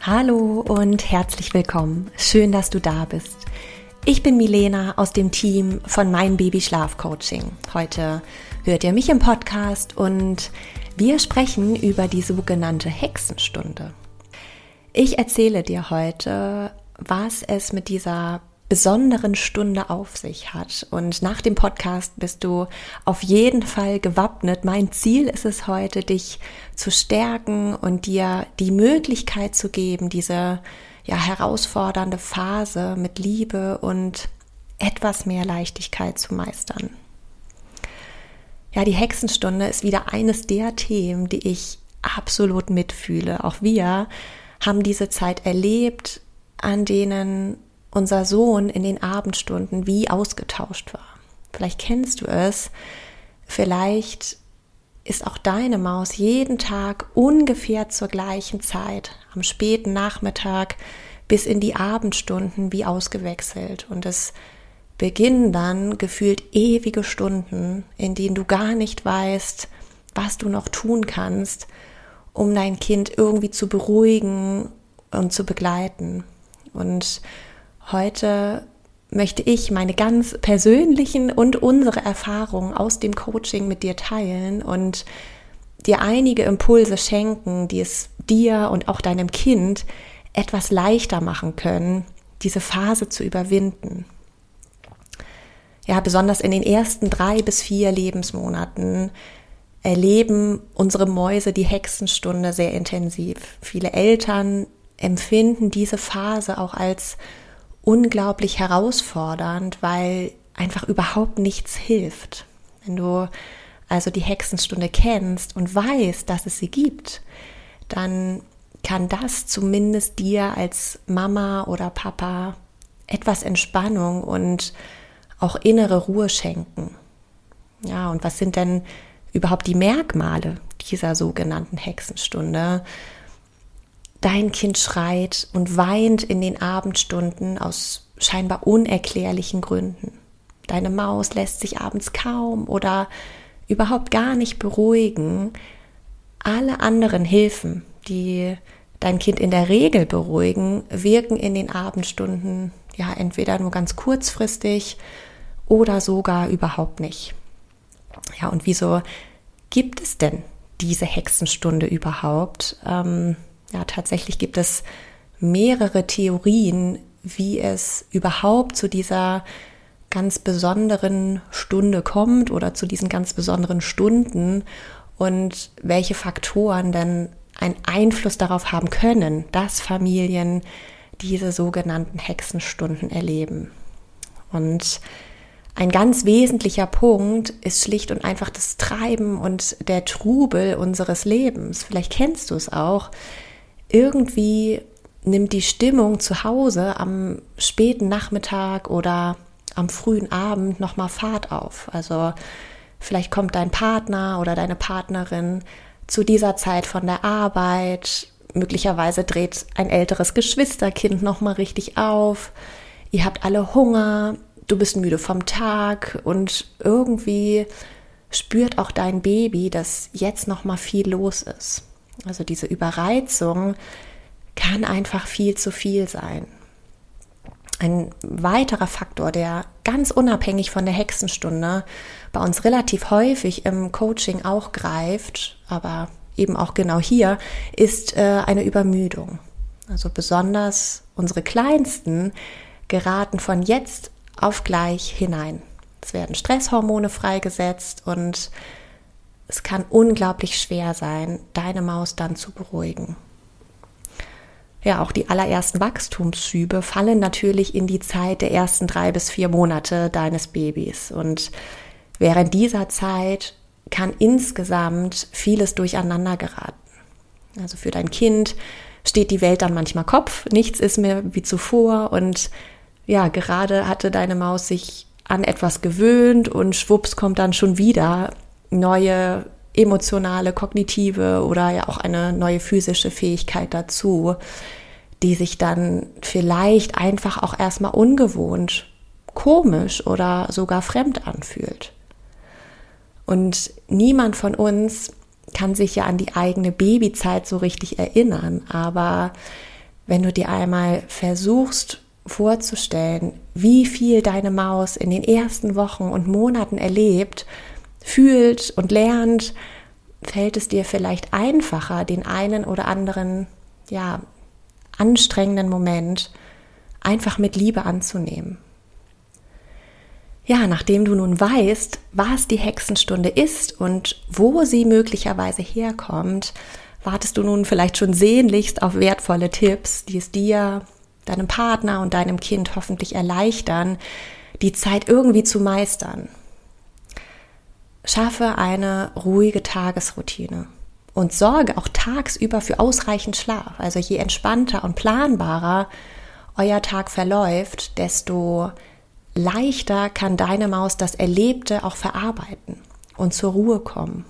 Hallo und herzlich willkommen. Schön, dass du da bist. Ich bin Milena aus dem Team von Mein Baby Schlaf Coaching. Heute hört ihr mich im Podcast und wir sprechen über die sogenannte Hexenstunde. Ich erzähle dir heute, was es mit dieser besonderen Stunde auf sich hat. Und nach dem Podcast bist du auf jeden Fall gewappnet. Mein Ziel ist es heute, dich zu stärken und dir die Möglichkeit zu geben, diese ja herausfordernde Phase mit Liebe und etwas mehr Leichtigkeit zu meistern. Ja, die Hexenstunde ist wieder eines der Themen, die ich absolut mitfühle. Auch wir haben diese Zeit erlebt, an denen unser Sohn in den Abendstunden wie ausgetauscht war. Vielleicht kennst du es, vielleicht ist auch deine Maus jeden Tag ungefähr zur gleichen Zeit, am späten Nachmittag bis in die Abendstunden wie ausgewechselt. Und es beginnen dann gefühlt ewige Stunden, in denen du gar nicht weißt, was du noch tun kannst, um dein Kind irgendwie zu beruhigen und zu begleiten. Und Heute möchte ich meine ganz persönlichen und unsere Erfahrungen aus dem Coaching mit dir teilen und dir einige Impulse schenken, die es dir und auch deinem Kind etwas leichter machen können, diese Phase zu überwinden. Ja, besonders in den ersten drei bis vier Lebensmonaten erleben unsere Mäuse die Hexenstunde sehr intensiv. Viele Eltern empfinden diese Phase auch als unglaublich herausfordernd, weil einfach überhaupt nichts hilft. Wenn du also die Hexenstunde kennst und weißt, dass es sie gibt, dann kann das zumindest dir als Mama oder Papa etwas Entspannung und auch innere Ruhe schenken. Ja, und was sind denn überhaupt die Merkmale dieser sogenannten Hexenstunde? Dein Kind schreit und weint in den Abendstunden aus scheinbar unerklärlichen Gründen. Deine Maus lässt sich abends kaum oder überhaupt gar nicht beruhigen. Alle anderen Hilfen, die dein Kind in der Regel beruhigen, wirken in den Abendstunden ja entweder nur ganz kurzfristig oder sogar überhaupt nicht. Ja, und wieso gibt es denn diese Hexenstunde überhaupt? Ähm, ja, tatsächlich gibt es mehrere Theorien, wie es überhaupt zu dieser ganz besonderen Stunde kommt oder zu diesen ganz besonderen Stunden und welche Faktoren denn einen Einfluss darauf haben können, dass Familien diese sogenannten Hexenstunden erleben. Und ein ganz wesentlicher Punkt ist schlicht und einfach das Treiben und der Trubel unseres Lebens. Vielleicht kennst du es auch irgendwie nimmt die Stimmung zu Hause am späten Nachmittag oder am frühen Abend nochmal Fahrt auf. Also vielleicht kommt dein Partner oder deine Partnerin zu dieser Zeit von der Arbeit. Möglicherweise dreht ein älteres Geschwisterkind nochmal richtig auf. Ihr habt alle Hunger. Du bist müde vom Tag und irgendwie spürt auch dein Baby, dass jetzt nochmal viel los ist. Also diese Überreizung kann einfach viel zu viel sein. Ein weiterer Faktor, der ganz unabhängig von der Hexenstunde bei uns relativ häufig im Coaching auch greift, aber eben auch genau hier, ist äh, eine Übermüdung. Also besonders unsere Kleinsten geraten von jetzt auf gleich hinein. Es werden Stresshormone freigesetzt und es kann unglaublich schwer sein, deine Maus dann zu beruhigen. Ja, auch die allerersten Wachstumsschübe fallen natürlich in die Zeit der ersten drei bis vier Monate deines Babys. Und während dieser Zeit kann insgesamt vieles durcheinander geraten. Also für dein Kind steht die Welt dann manchmal Kopf, nichts ist mehr wie zuvor und ja, gerade hatte deine Maus sich an etwas gewöhnt und schwupps kommt dann schon wieder neue emotionale, kognitive oder ja auch eine neue physische Fähigkeit dazu, die sich dann vielleicht einfach auch erstmal ungewohnt, komisch oder sogar fremd anfühlt. Und niemand von uns kann sich ja an die eigene Babyzeit so richtig erinnern, aber wenn du dir einmal versuchst vorzustellen, wie viel deine Maus in den ersten Wochen und Monaten erlebt, fühlt und lernt, fällt es dir vielleicht einfacher, den einen oder anderen, ja, anstrengenden Moment einfach mit Liebe anzunehmen. Ja, nachdem du nun weißt, was die Hexenstunde ist und wo sie möglicherweise herkommt, wartest du nun vielleicht schon sehnlichst auf wertvolle Tipps, die es dir, deinem Partner und deinem Kind hoffentlich erleichtern, die Zeit irgendwie zu meistern. Schaffe eine ruhige Tagesroutine und sorge auch tagsüber für ausreichend Schlaf. Also je entspannter und planbarer euer Tag verläuft, desto leichter kann deine Maus das Erlebte auch verarbeiten und zur Ruhe kommen.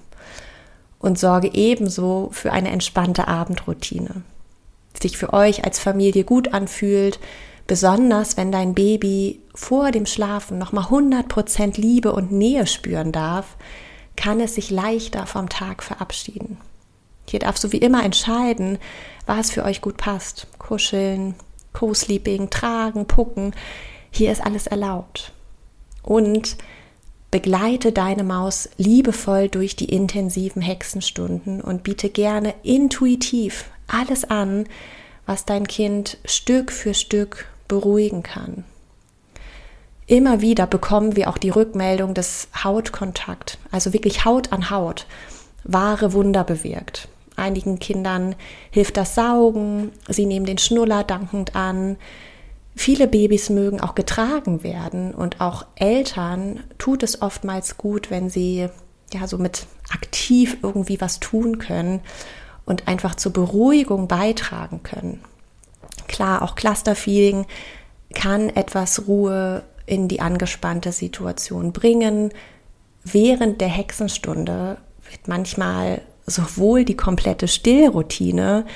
Und sorge ebenso für eine entspannte Abendroutine, die sich für euch als Familie gut anfühlt, besonders wenn dein Baby vor dem Schlafen nochmal 100% Liebe und Nähe spüren darf, kann es sich leichter vom Tag verabschieden. Hier darfst du wie immer entscheiden, was für euch gut passt. Kuscheln, Co-Sleeping, tragen, pucken. Hier ist alles erlaubt. Und begleite deine Maus liebevoll durch die intensiven Hexenstunden und biete gerne intuitiv alles an, was dein Kind Stück für Stück beruhigen kann. Immer wieder bekommen wir auch die Rückmeldung des Hautkontakt, also wirklich Haut an Haut, wahre Wunder bewirkt. Einigen Kindern hilft das Saugen, sie nehmen den Schnuller dankend an. Viele Babys mögen auch getragen werden und auch Eltern tut es oftmals gut, wenn sie ja so mit aktiv irgendwie was tun können und einfach zur Beruhigung beitragen können. Klar, auch Clusterfeeling kann etwas Ruhe in die angespannte Situation bringen. Während der Hexenstunde wird manchmal sowohl die komplette Stillroutine,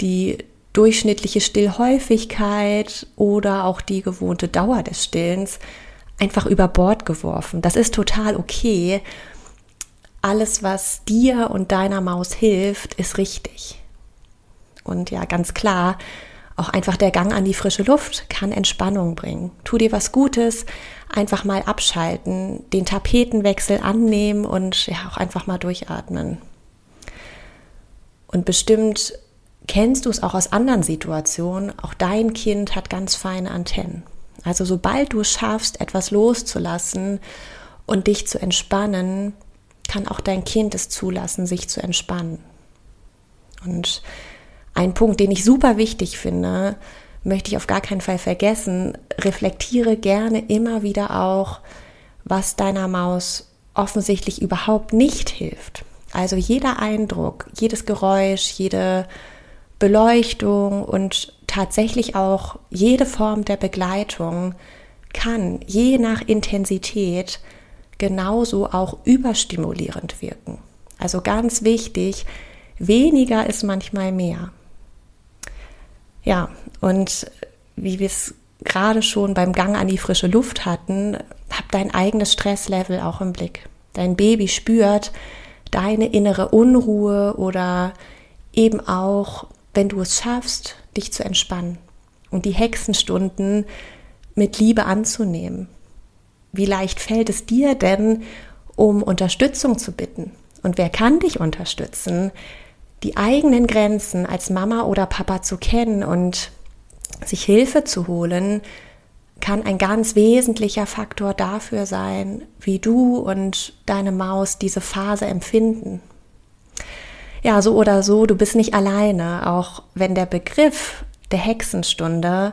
die durchschnittliche Stillhäufigkeit oder auch die gewohnte Dauer des Stillens einfach über Bord geworfen. Das ist total okay. Alles, was dir und deiner Maus hilft, ist richtig. Und ja, ganz klar, auch einfach der Gang an die frische Luft kann Entspannung bringen. Tu dir was Gutes, einfach mal abschalten, den Tapetenwechsel annehmen und ja auch einfach mal durchatmen. Und bestimmt kennst du es auch aus anderen Situationen. Auch dein Kind hat ganz feine Antennen. Also sobald du es schaffst, etwas loszulassen und dich zu entspannen, kann auch dein Kind es zulassen, sich zu entspannen. Und ein Punkt, den ich super wichtig finde, möchte ich auf gar keinen Fall vergessen. Reflektiere gerne immer wieder auch, was deiner Maus offensichtlich überhaupt nicht hilft. Also jeder Eindruck, jedes Geräusch, jede Beleuchtung und tatsächlich auch jede Form der Begleitung kann je nach Intensität genauso auch überstimulierend wirken. Also ganz wichtig, weniger ist manchmal mehr. Ja, und wie wir es gerade schon beim Gang an die frische Luft hatten, hab dein eigenes Stresslevel auch im Blick. Dein Baby spürt deine innere Unruhe oder eben auch, wenn du es schaffst, dich zu entspannen und die Hexenstunden mit Liebe anzunehmen. Wie leicht fällt es dir denn, um Unterstützung zu bitten? Und wer kann dich unterstützen? Die eigenen Grenzen als Mama oder Papa zu kennen und sich Hilfe zu holen, kann ein ganz wesentlicher Faktor dafür sein, wie du und deine Maus diese Phase empfinden. Ja, so oder so, du bist nicht alleine, auch wenn der Begriff der Hexenstunde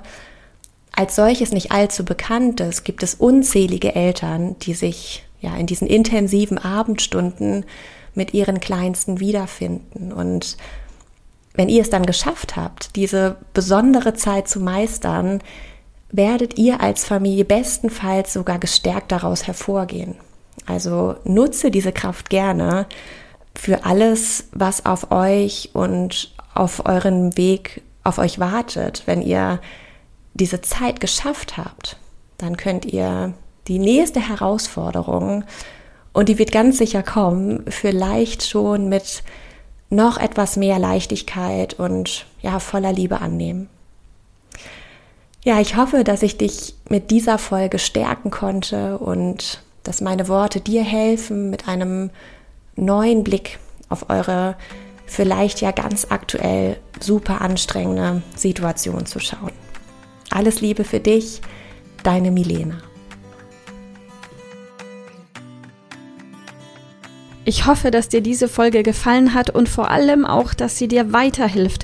als solches nicht allzu bekannt ist, gibt es unzählige Eltern, die sich ja in diesen intensiven Abendstunden mit ihren Kleinsten wiederfinden. Und wenn ihr es dann geschafft habt, diese besondere Zeit zu meistern, werdet ihr als Familie bestenfalls sogar gestärkt daraus hervorgehen. Also nutze diese Kraft gerne für alles, was auf euch und auf euren Weg auf euch wartet. Wenn ihr diese Zeit geschafft habt, dann könnt ihr die nächste Herausforderung, und die wird ganz sicher kommen, vielleicht schon mit noch etwas mehr Leichtigkeit und ja, voller Liebe annehmen. Ja, ich hoffe, dass ich dich mit dieser Folge stärken konnte und dass meine Worte dir helfen, mit einem neuen Blick auf eure vielleicht ja ganz aktuell super anstrengende Situation zu schauen. Alles Liebe für dich, deine Milena. Ich hoffe, dass dir diese Folge gefallen hat und vor allem auch, dass sie dir weiterhilft.